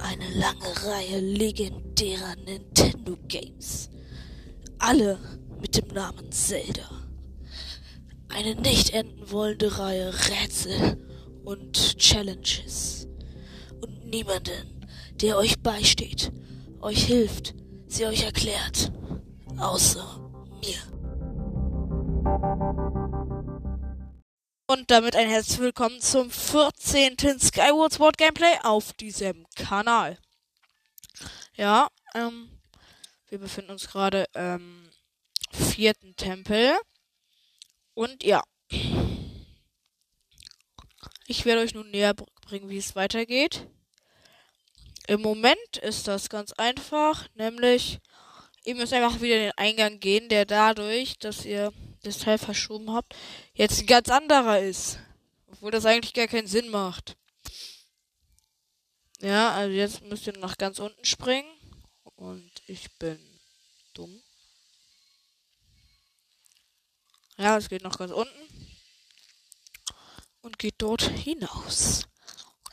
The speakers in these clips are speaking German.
eine lange Reihe legendärer Nintendo Games. Alle mit dem Namen Zelda. Eine nicht enden wollende Reihe Rätsel und Challenges. Und niemanden, der euch beisteht, euch hilft, sie euch erklärt. Außer mir. Und damit ein herzlich willkommen zum 14. Skyward Sword Gameplay auf diesem Kanal. Ja, ähm, wir befinden uns gerade im vierten Tempel. Und ja, ich werde euch nun näher bringen, wie es weitergeht. Im Moment ist das ganz einfach, nämlich ihr müsst einfach wieder in den Eingang gehen, der dadurch, dass ihr das Teil verschoben habt, jetzt ein ganz anderer ist. Obwohl das eigentlich gar keinen Sinn macht. Ja, also jetzt müsst ihr nach ganz unten springen. Und ich bin dumm. Ja, es geht noch ganz unten. Und geht dort hinaus.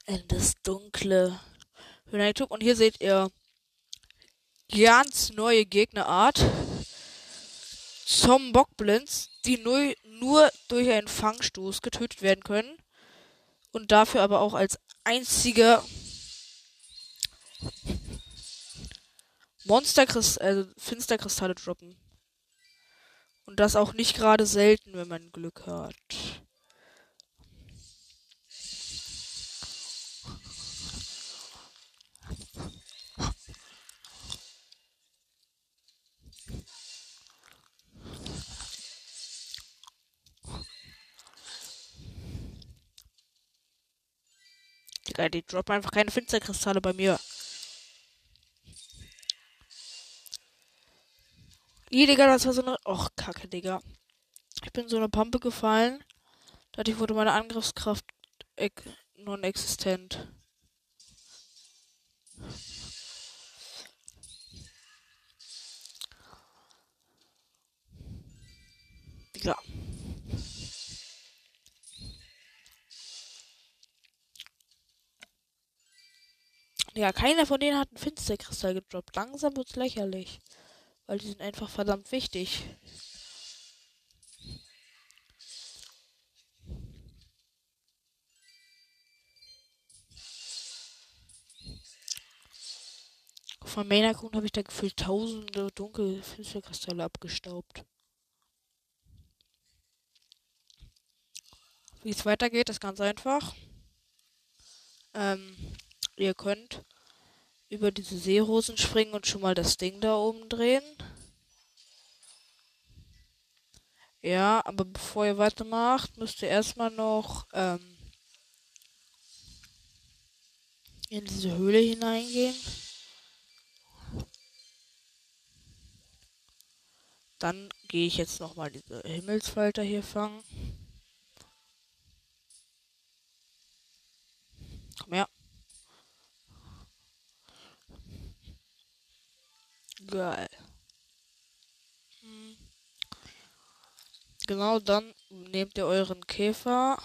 In das dunkle Höhenturm. Und hier seht ihr ganz neue Gegnerart. Zombokblins, die nur, nur durch einen Fangstoß getötet werden können. Und dafür aber auch als einziger Monsterkristalle, also Finsterkristalle droppen. Und das auch nicht gerade selten, wenn man Glück hat. Digga, die droppen einfach keine Finsterkristalle bei mir. Ih, Digga, das war so eine. Och, Kacke, Digga. Ich bin so eine Pampe gefallen. Dadurch wurde meine Angriffskraft non-existent. Digga. Ja, keiner von denen hat einen Finsterkristall gedroppt. Langsam wird's lächerlich. Weil die sind einfach verdammt wichtig. Von Mainakun habe ich da gefühlt tausende dunkle Finsterkristalle abgestaubt. Wie es weitergeht, ist ganz einfach. Ähm, ihr könnt über diese Seerosen springen und schon mal das Ding da oben drehen. Ja, aber bevor ihr weitermacht, müsst ihr erstmal noch ähm, in diese Höhle hineingehen. Dann gehe ich jetzt nochmal diese Himmelsfalter hier fangen. Komm her. Geil. Hm. Genau, dann nehmt ihr euren Käfer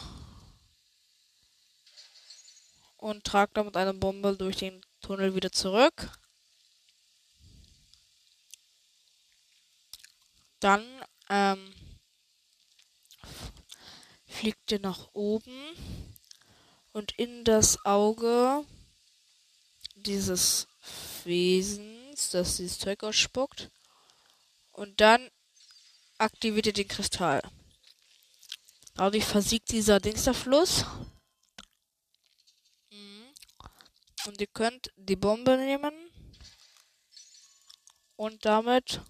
und tragt damit eine Bombe durch den Tunnel wieder zurück. Dann ähm, fliegt ihr nach oben und in das Auge dieses Wesen Dings, das dieses Zeug ausspuckt. Und dann aktiviert ihr den Kristall. Dadurch versiegt dieser Dingsterfluss. Mhm. Und ihr könnt die Bombe nehmen und damit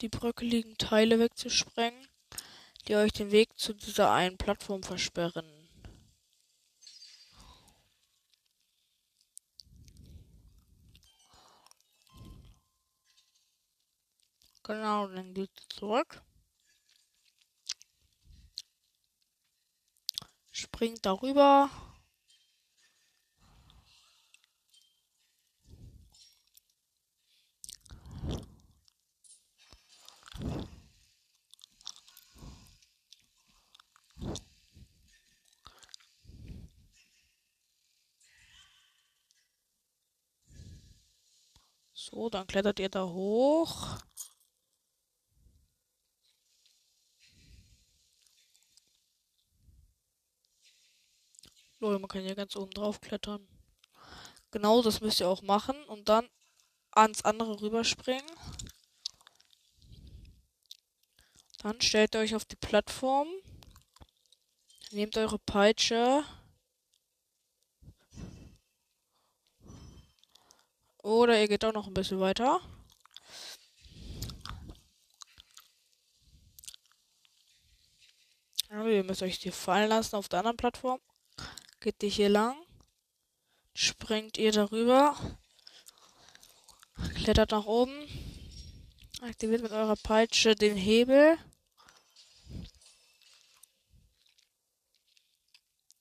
die bröckeligen Teile wegzusprengen, die euch den Weg zu dieser einen Plattform versperren. Genau, dann geht sie zurück. Springt darüber. So, dann klettert ihr da hoch. Lol, man kann ja ganz oben drauf klettern. Genau das müsst ihr auch machen und dann ans andere rüberspringen. Dann stellt ihr euch auf die Plattform. Nehmt eure Peitsche. Oder ihr geht auch noch ein bisschen weiter. Also ihr müsst euch die fallen lassen auf der anderen Plattform. Geht ihr hier lang. Springt ihr darüber. Klettert nach oben. Aktiviert mit eurer Peitsche den Hebel.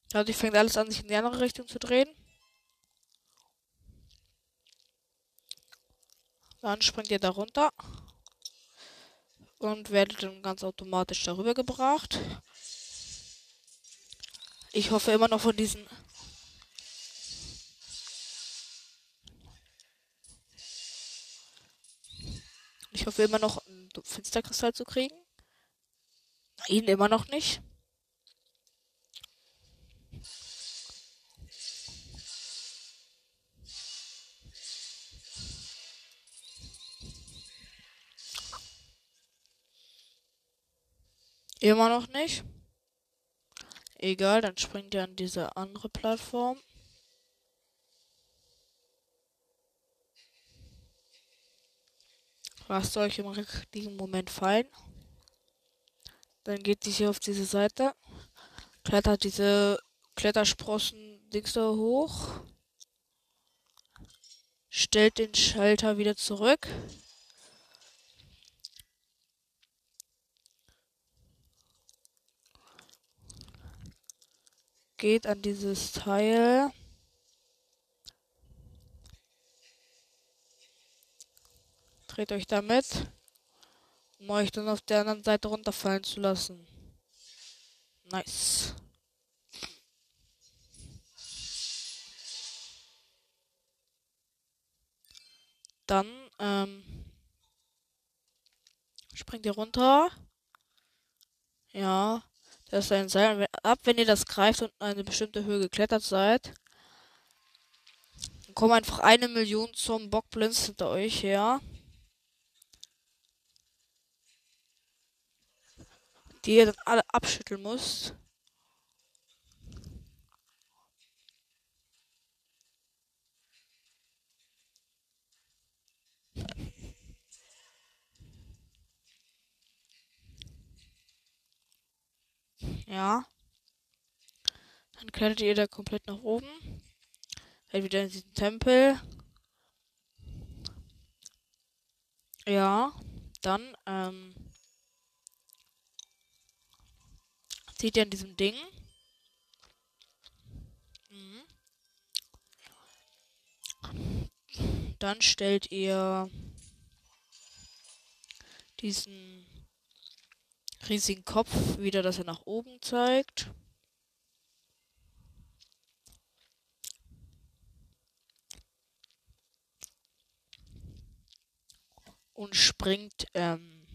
Dadurch fängt alles an, sich in die andere Richtung zu drehen. Dann springt ihr da runter. Und werdet dann ganz automatisch darüber gebracht. Ich hoffe immer noch von diesen. Ich hoffe immer noch einen Finsterkristall zu kriegen. Ihn immer noch nicht. Immer noch nicht. Egal, dann springt ihr an diese andere Plattform. Lasst euch im richtigen Moment fallen. Dann geht ihr hier auf diese Seite. Klettert diese Klettersprossen-Dings da hoch. Stellt den Schalter wieder zurück. Geht an dieses Teil. Dreht euch damit, um euch dann auf der anderen Seite runterfallen zu lassen. Nice. Dann ähm, springt ihr runter. Ja. Das ist ein Seil. Ab, wenn ihr das greift und eine bestimmte Höhe geklettert seid, dann kommen einfach eine Million zum Bockblins hinter euch her. Die ihr dann alle abschütteln müsst. Ja. Dann klettert ihr da komplett nach oben. Seid wieder in diesen Tempel. Ja. Dann, ähm. Zieht ihr an diesem Ding. Mhm. Dann stellt ihr diesen riesigen Kopf wieder, dass er nach oben zeigt. Und springt ähm,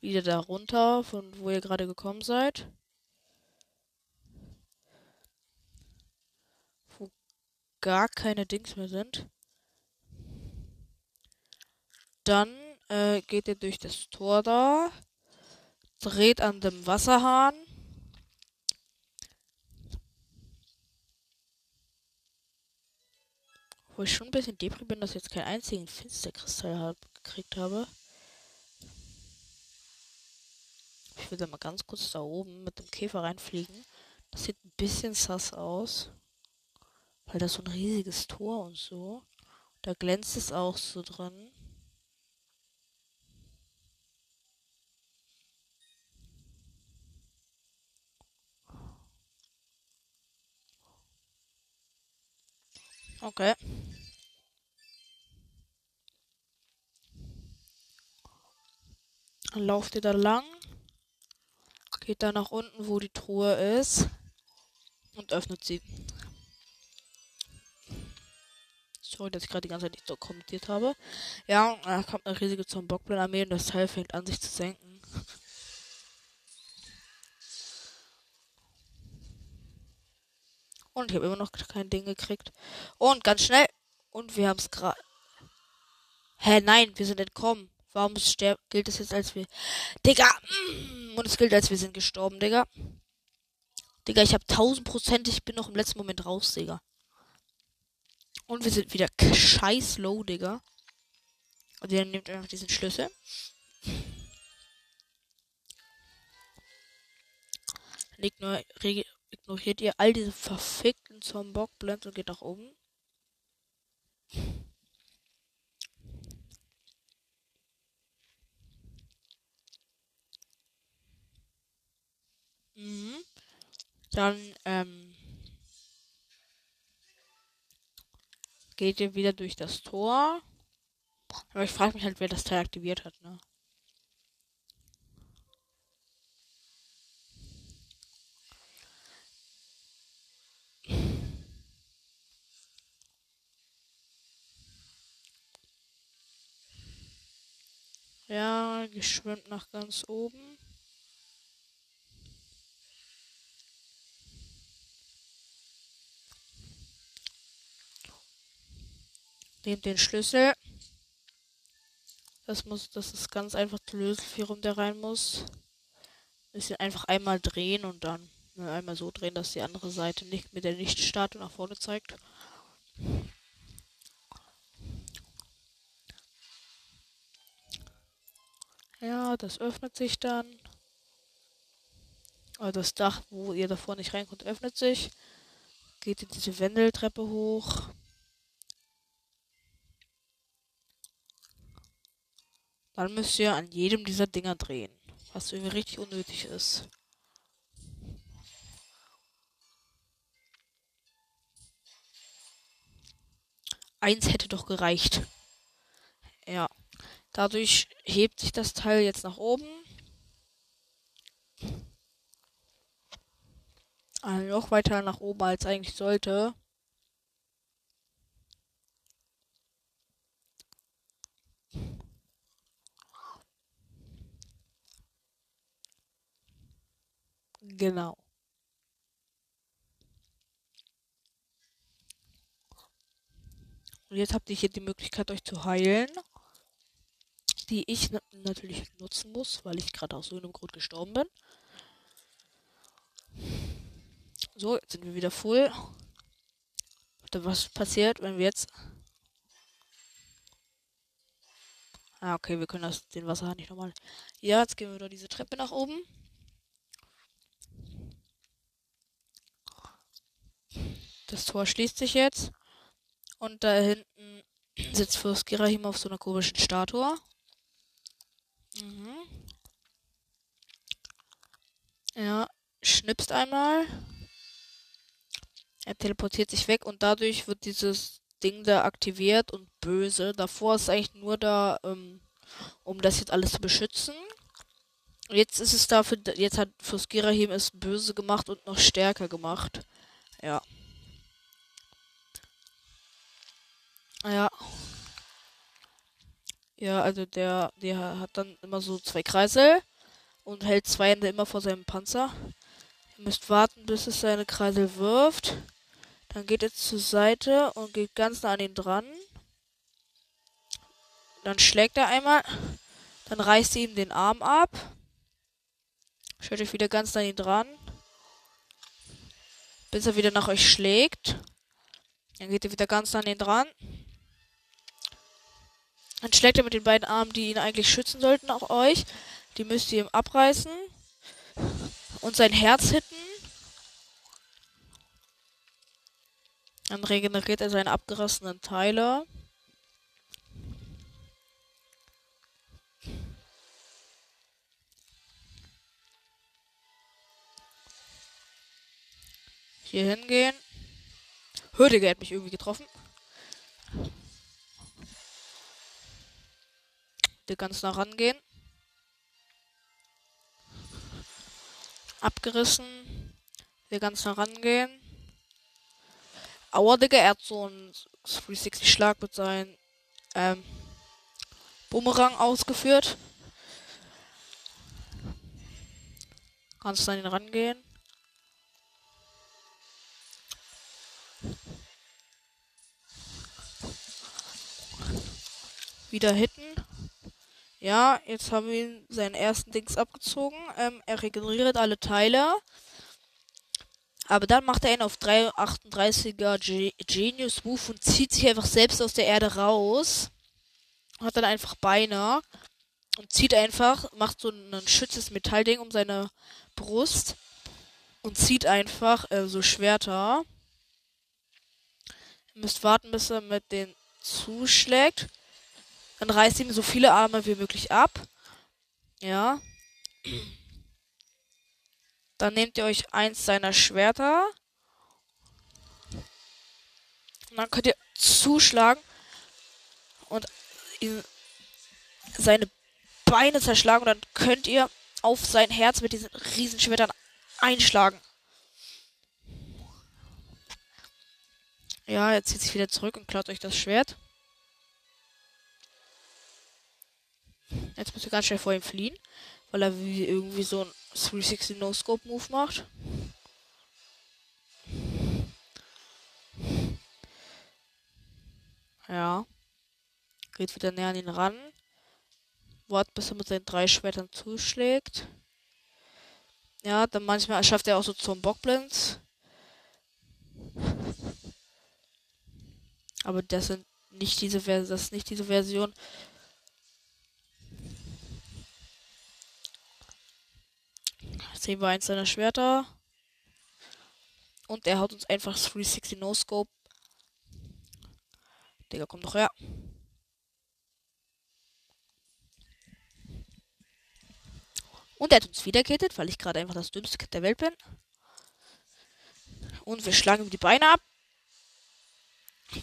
wieder da runter, von wo ihr gerade gekommen seid. Wo gar keine Dings mehr sind. Dann äh, geht ihr durch das Tor da dreht an dem Wasserhahn. Wo ich schon ein bisschen depri bin, dass ich jetzt keinen einzigen Finsterkristall hab, gekriegt habe. Ich da mal ganz kurz da oben mit dem Käfer reinfliegen. Das sieht ein bisschen sass aus. Weil das so ein riesiges Tor und so. Da glänzt es auch so drin. Okay. Dann lauft ihr da lang. Geht da nach unten, wo die Truhe ist. Und öffnet sie. Sorry, dass ich gerade die ganze Zeit nicht so kommentiert habe. Ja, da kommt eine riesige Zombokblan-Armee und das Teil fängt an, sich zu senken. Und ich habe immer noch kein Ding gekriegt. Und ganz schnell. Und wir haben es gerade. Hä, nein, wir sind entkommen. Warum gilt es jetzt als wir. Digga! Mm, und es gilt als wir sind gestorben, Digga. Digga, ich habe 1000 Prozent. Ich bin noch im letzten Moment raus, Digga. Und wir sind wieder scheiß low, Digga. Und ihr nehmt einfach diesen Schlüssel. Dann ignoriert ihr all diese verfickten Zombok-Blends und geht nach oben. Mhm. Dann, ähm, geht ihr wieder durch das Tor. Aber ich frage mich halt, wer das Teil aktiviert hat, ne? Ja, geschwimmt nach ganz oben. Nehmt den Schlüssel. Das muss, das ist ganz einfach zu lösen, wie rum der rein muss. Müssen einfach einmal drehen und dann ne, einmal so drehen, dass die andere Seite nicht mit der Lichtstatue nach vorne zeigt. Ja, das öffnet sich dann. Also das Dach, wo ihr davor nicht reinkommt, öffnet sich. Geht in diese Wendeltreppe hoch. Dann müsst ihr an jedem dieser Dinger drehen. Was irgendwie richtig unnötig ist. Eins hätte doch gereicht. Ja. Dadurch hebt sich das Teil jetzt nach oben. Also noch weiter nach oben als eigentlich sollte. Genau. Und jetzt habt ihr hier die Möglichkeit, euch zu heilen. Die ich natürlich nutzen muss, weil ich gerade aus so einem Grund gestorben bin. So, jetzt sind wir wieder full. Was passiert, wenn wir jetzt. Ah, okay, wir können das, den Wasserhahn nicht nochmal. Ja, jetzt gehen wir wieder diese Treppe nach oben. Das Tor schließt sich jetzt. Und da hinten sitzt Fürst Girahim auf so einer komischen Statue. Mhm. Ja, schnipst einmal. Er teleportiert sich weg und dadurch wird dieses Ding da aktiviert und böse. Davor ist es eigentlich nur da, ähm, um das jetzt alles zu beschützen. Jetzt ist es dafür, jetzt hat Fürst Girahim es böse gemacht und noch stärker gemacht. Ja. Ja. Ja, also der, der hat dann immer so zwei Kreisel und hält zwei Hände immer vor seinem Panzer. Ihr müsst warten, bis es seine Kreisel wirft. Dann geht er zur Seite und geht ganz nah an ihn dran. Dann schlägt er einmal. Dann reißt ihr ihm den Arm ab. Stellt euch wieder ganz nah an ihn dran. Bis er wieder nach euch schlägt. Dann geht ihr wieder ganz nah an ihn dran. Dann schlägt er mit den beiden Armen, die ihn eigentlich schützen sollten, auch euch. Die müsst ihr ihm abreißen. Und sein Herz hitten. Dann regeneriert er seine abgerissenen Teile. Hier hingehen. Hürdiger hat mich irgendwie getroffen. Wir ganz nah rangehen. Abgerissen. Wir ganz nah rangehen. Aua, Digga, er hat so einen 360-Schlag mit seinem ähm, Bumerang ausgeführt. Kannst an ihn rangehen? Wieder hitten. Ja, jetzt haben wir ihn seinen ersten Dings abgezogen. Ähm, er regeneriert alle Teile. Aber dann macht er ihn auf 338er Ge Genius Move und zieht sich einfach selbst aus der Erde raus. Hat dann einfach Beine. Und zieht einfach, macht so ein schützes Metallding um seine Brust. Und zieht einfach äh, so Schwerter. Ihr müsst warten, bis er mit den zuschlägt. Dann reißt ihm so viele Arme wie möglich ab. Ja. Dann nehmt ihr euch eins seiner Schwerter. Und dann könnt ihr zuschlagen und ihn seine Beine zerschlagen. Und dann könnt ihr auf sein Herz mit diesen Riesenschwertern einschlagen. Ja, er zieht sich wieder zurück und klaut euch das Schwert. Jetzt müsst ihr ganz schnell vor ihm fliehen, weil er wie irgendwie so ein 360 No-Scope Move macht. Ja. Geht wieder näher an ihn ran. Wart, bis er mit seinen drei Schwertern zuschlägt. Ja, dann manchmal schafft er auch so zum Bockblitz. Aber das sind nicht diese das ist nicht diese Version. Wir eins seiner Schwerter. Und er haut uns einfach 360 No Scope. Digga, komm doch her. Und er hat uns wieder gekittet, weil ich gerade einfach das dümmste Kit der Welt bin. Und wir schlagen ihm die Beine ab.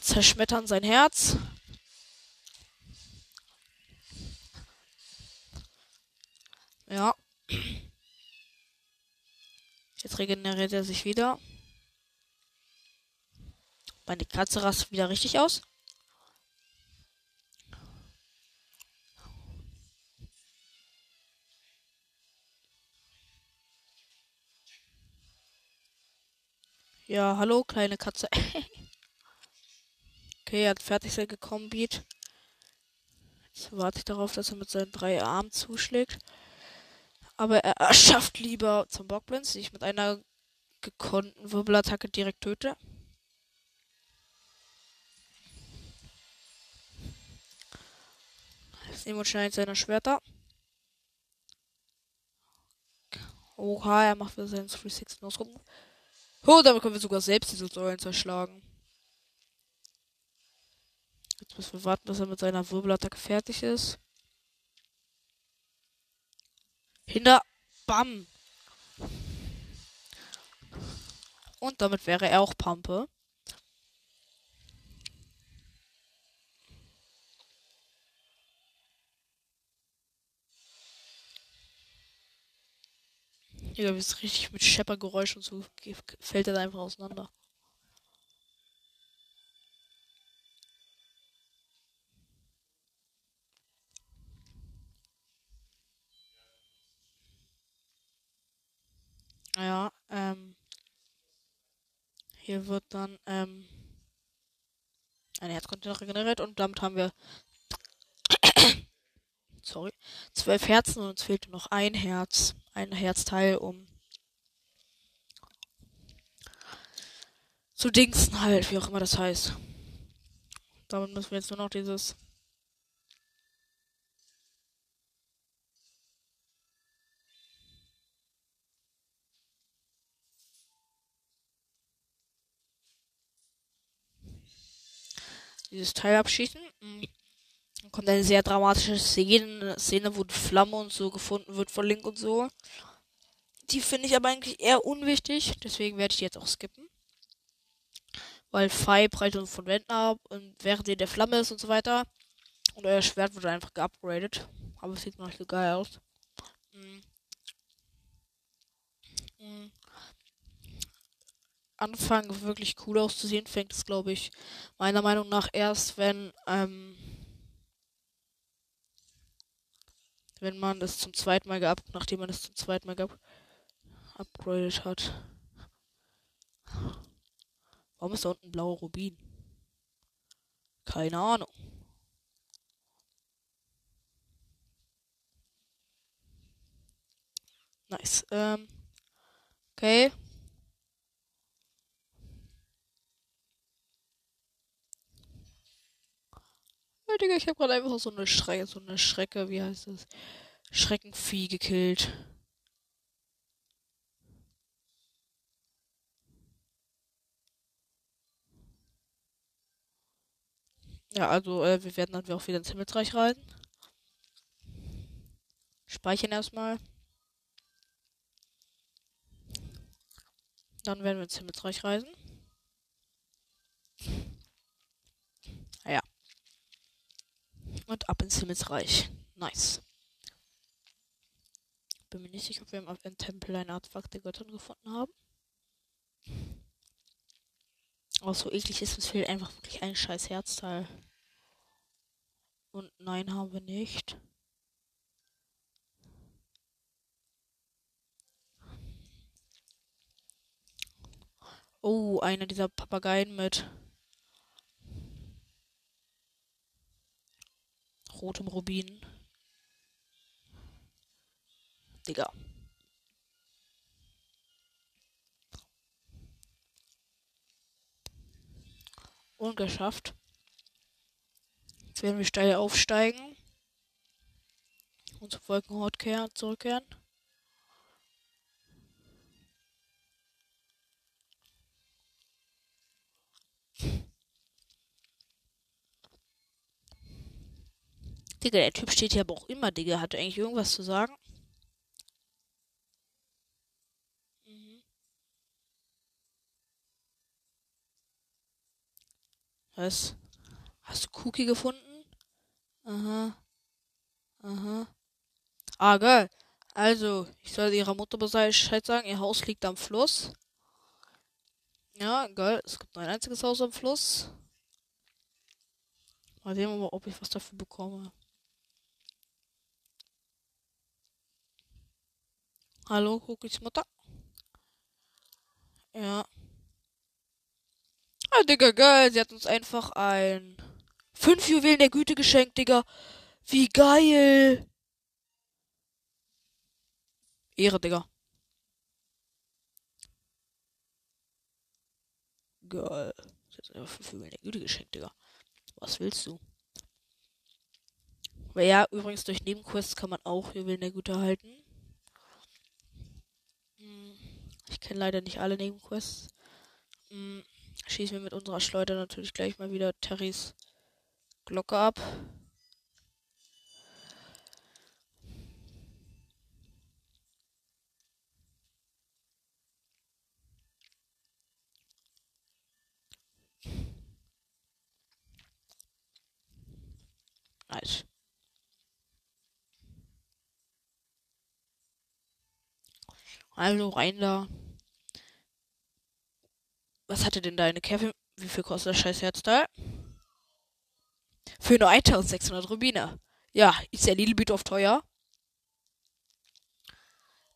Zerschmettern sein Herz. Ja. Jetzt regeneriert er sich wieder. Meine Katze rast wieder richtig aus. Ja, hallo, kleine Katze. okay, er hat fertig sein gekommen, Beat. Jetzt warte ich darauf, dass er mit seinen drei Armen zuschlägt. Aber er schafft lieber zum Bockblitz, die ich mit einer gekonnten Wirbelattacke direkt töte. Jetzt nehmen wir schnell eins seiner Schwerter. Oha, er macht wieder seinen 360 ausgucken. Oh, damit können wir sogar selbst diese Säulen zerschlagen. Jetzt müssen wir warten, bis er mit seiner Wirbelattacke fertig ist. Hinter. Bam. Und damit wäre er auch Pampe. Ja, wie es richtig mit Scheppergeräusch und so fällt er einfach auseinander. Ja, ähm. Hier wird dann, ähm. Ein Herzcontainer regeneriert und damit haben wir. sorry. Zwölf Herzen und uns fehlt noch ein Herz. Ein Herzteil, um. Zu dingsen halt, wie auch immer das heißt. Damit müssen wir jetzt nur noch dieses dieses Teil abschießen. Mhm. Dann kommt eine sehr dramatische Szene, Szene, wo die Flamme und so gefunden wird von Link und so. Die finde ich aber eigentlich eher unwichtig, deswegen werde ich die jetzt auch skippen. Weil Fei uns von Wänden ab und während ihr der Flamme ist und so weiter. Und euer Schwert wurde einfach geupgradet. Aber es sieht noch nicht so geil aus. Mhm. Mhm. Anfangen, wirklich cool auszusehen, fängt es, glaube ich, meiner Meinung nach erst, wenn, ähm, wenn man es zum zweiten Mal geab, nachdem man es zum zweiten Mal geab, upgradet hat. Warum ist da unten blauer Rubin? Keine Ahnung. Nice. Ähm, okay. Ja, Digga, ich habe gerade einfach so eine Schrecke, so eine Schrecke, wie heißt das? Schreckenvieh gekillt. Ja, also äh, wir werden dann auch wieder ins Himmelsreich reisen. Speichern erstmal. Dann werden wir ins Himmelsreich reisen. Ja. Und ab ins Himmelsreich. Nice. Bin mir nicht sicher, ob wir im Tempel ein Artefakt der Götter gefunden haben. Auch so eklig ist, es fehlt einfach wirklich ein scheiß Herzteil. Und nein, haben wir nicht. Oh, einer dieser Papageien mit rotem Rubin. Digga. Und geschafft. Jetzt werden wir steil aufsteigen. Und zum Wolkenhort zurückkehren. Digga, der Typ steht hier aber auch immer, Digga. Hat er eigentlich irgendwas zu sagen? Mhm. Was? Hast du Cookie gefunden? Aha. Aha. Ah, geil. Also, ich soll ihrer Mutter Bescheid sagen, ihr Haus liegt am Fluss. Ja, geil. Es gibt nur ein einziges Haus am Fluss. Mal sehen, ob ich was dafür bekomme. Hallo, Cookies Mutter. Ja. Ah, Digga, geil. Sie hat uns einfach ein fünf Juwelen der Güte geschenkt, Digga. Wie geil. Ehre, Digga. Geil. Sie hat einfach fünf Juwelen der Güte geschenkt, Digga. Was willst du? Ja, übrigens durch Nebenquests kann man auch Juwelen der Güte halten. Ich kenne leider nicht alle Nebenquests. Hm, schießen wir mit unserer Schleuder natürlich gleich mal wieder Terrys Glocke ab. Also rein da. Was hatte denn deine Kevin? Wie viel kostet das scheiß Herzteil? Für nur 1600 Rubine. Ja, ist ja little bit of teuer.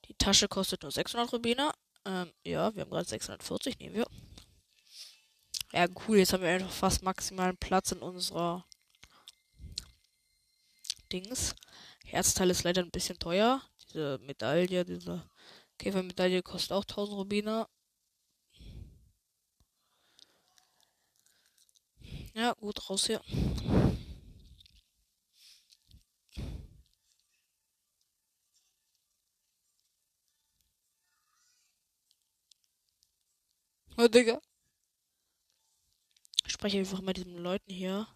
Die Tasche kostet nur 600 Rubine. Ähm, ja, wir haben gerade 640, nehmen wir. Ja, cool, jetzt haben wir einfach fast maximalen Platz in unserer Dings. Herzteil ist leider ein bisschen teuer. Diese Medaille, diese Käfermedaille kostet auch 1000 Rubine. Ja, gut, raus hier. Oh, Digga. Ich spreche einfach mit diesen Leuten hier.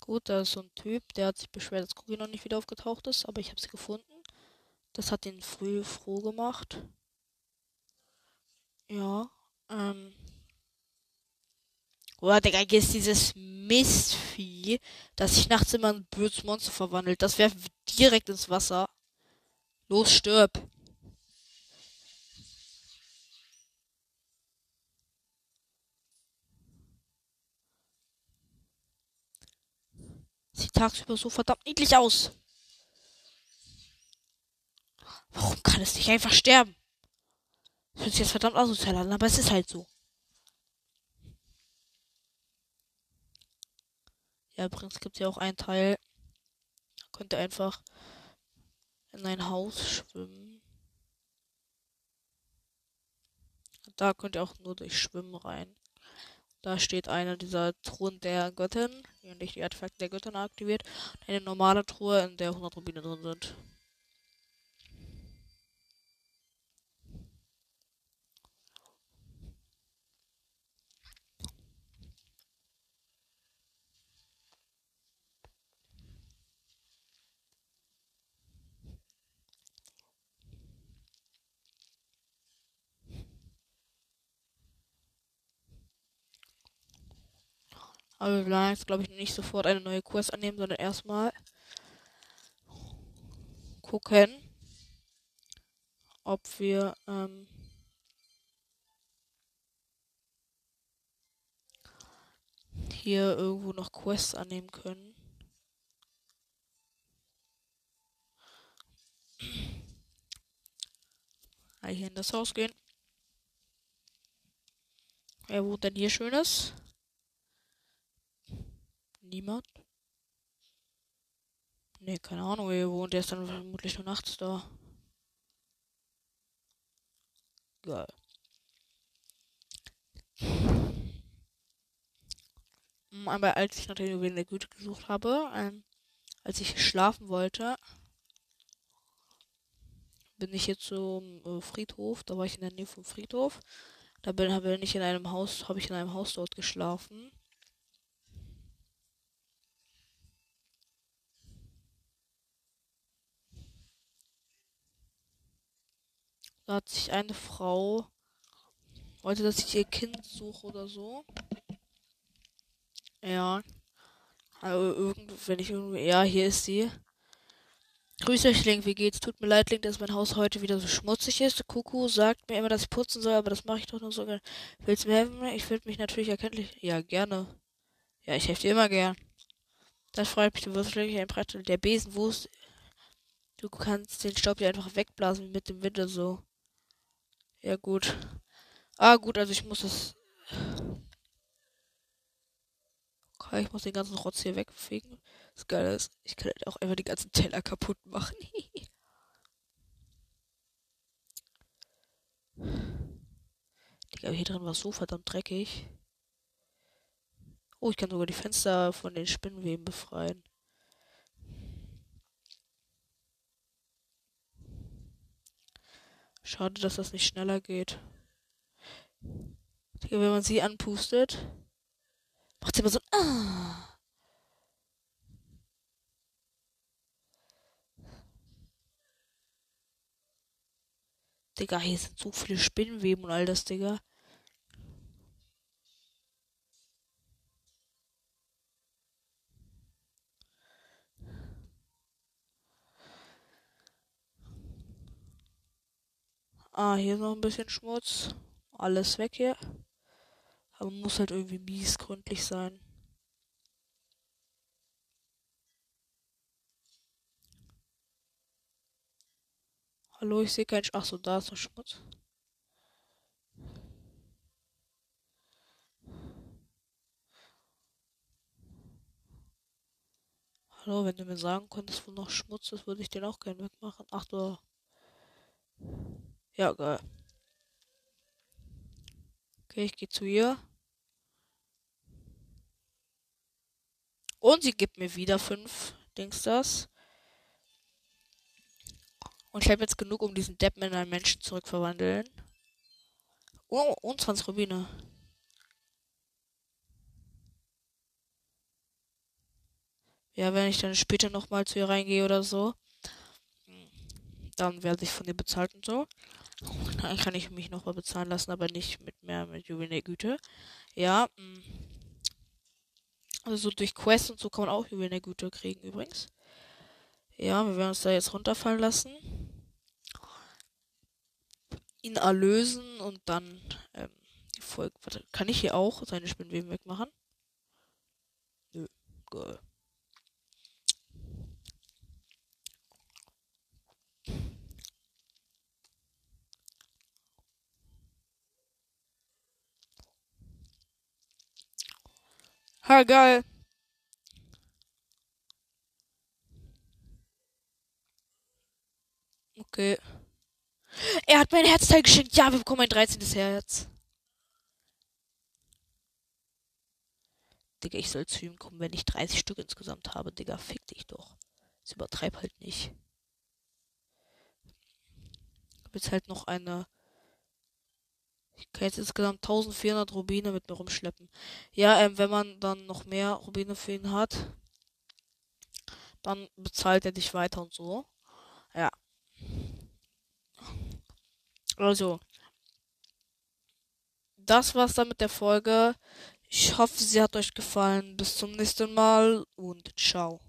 Gut, da ist so ein Typ, der hat sich beschwert, dass Cookie noch nicht wieder aufgetaucht ist, aber ich habe sie gefunden. Das hat ihn früh froh gemacht. Ja, ähm. Boah, Digga, hier ist dieses Mistvieh, das sich nachts immer in ein böses Monster verwandelt. Das wäre direkt ins Wasser. Los, stirb. Sieht tagsüber so verdammt niedlich aus. Warum kann es nicht einfach sterben? Das hört sich jetzt verdammt asozial an, aber es ist halt so. Ja, übrigens gibt es ja auch einen Teil, könnt ihr einfach in ein Haus schwimmen. Da könnt ihr auch nur durch Schwimmen rein. Da steht eine dieser Truhen der Göttin, die nicht die Artefakte der Göttin aktiviert. Eine normale Truhe, in der 100 Rubine drin sind. Aber wir werden jetzt, glaube ich, nicht sofort eine neue Quest annehmen, sondern erstmal gucken, ob wir ähm, hier irgendwo noch Quests annehmen können. Hier in das Haus gehen. Wer wohnt denn hier Schönes? Niemand? Ne, keine Ahnung, wo ihr wohnt. Der ist dann vermutlich nur nachts da. Geil. Hm, aber als ich nach den Juwelen der Güte gesucht habe, ähm, als ich schlafen wollte, bin ich jetzt zum äh, Friedhof. Da war ich in der Nähe vom Friedhof. Da bin, bin ich in einem Haus, habe ich in einem Haus dort geschlafen. Da hat sich eine Frau, wollte, dass ich ihr Kind suche oder so. Ja. Also irgend, wenn ich irgendwie, ja, hier ist sie. Grüß euch, Link, wie geht's? Tut mir leid, Link, dass mein Haus heute wieder so schmutzig ist. Kuku sagt mir immer, dass ich putzen soll, aber das mache ich doch nur so gerne. Willst du mir helfen? Ich würde mich natürlich erkenntlich. Ja, gerne. Ja, ich helfe dir immer gern. Das freut mich, du wirst wirklich ein Brett. Der Besen, wo ist. Du kannst den Staub hier einfach wegblasen mit dem Wind so. Ja, gut. Ah, gut, also ich muss das. Okay, ich muss den ganzen Rotz hier wegfegen. Das Geile ist, ich kann halt auch einfach die ganzen Teller kaputt machen. Digga, hier drin war so verdammt dreckig. Oh, ich kann sogar die Fenster von den Spinnweben befreien. Schade, dass das nicht schneller geht. Wenn man sie anpustet, macht sie immer so Ah. Digga, hier sind so viele Spinnenweben und all das, Digga. Ah, hier noch ein bisschen Schmutz. Alles weg hier. Aber muss halt irgendwie mies gründlich sein. Hallo, ich sehe keinen. Sch Ach so, da ist noch Schmutz. Hallo, wenn du mir sagen könntest, wo noch Schmutz ist, würde ich den auch gerne wegmachen. Ach du. Ja, geil. Okay, ich gehe zu ihr. Und sie gibt mir wieder fünf Dings das. Und ich habe jetzt genug, um diesen Deppen in einen Menschen zurückverwandeln. Oh, und 20 Rubine. Ja, wenn ich dann später nochmal zu ihr reingehe oder so, dann werde ich von ihr bezahlt und so. Dann kann ich mich nochmal bezahlen lassen, aber nicht mit mehr mit Juwelen Güte. Ja. Mm. Also so durch Quests und so kann man auch Juwelen Güte kriegen übrigens. Ja, wir werden uns da jetzt runterfallen lassen. ihn erlösen und dann ähm, die Folge. Warte, kann ich hier auch seine Spinnweben wegmachen? Nö, geil. Ha, geil. Okay. Er hat mein Herzteil geschenkt. Ja, wir bekommen ein 13. Herz. Digga, ich soll zu ihm kommen, wenn ich 30 Stück insgesamt habe. Digga, fick dich doch. Das übertreib halt nicht. Ich hab jetzt halt noch eine. Ich kann jetzt insgesamt 1400 Rubine mit mir rumschleppen. Ja, ähm, wenn man dann noch mehr Rubine für ihn hat, dann bezahlt er dich weiter und so. Ja. Also, das war's dann mit der Folge. Ich hoffe, sie hat euch gefallen. Bis zum nächsten Mal und ciao.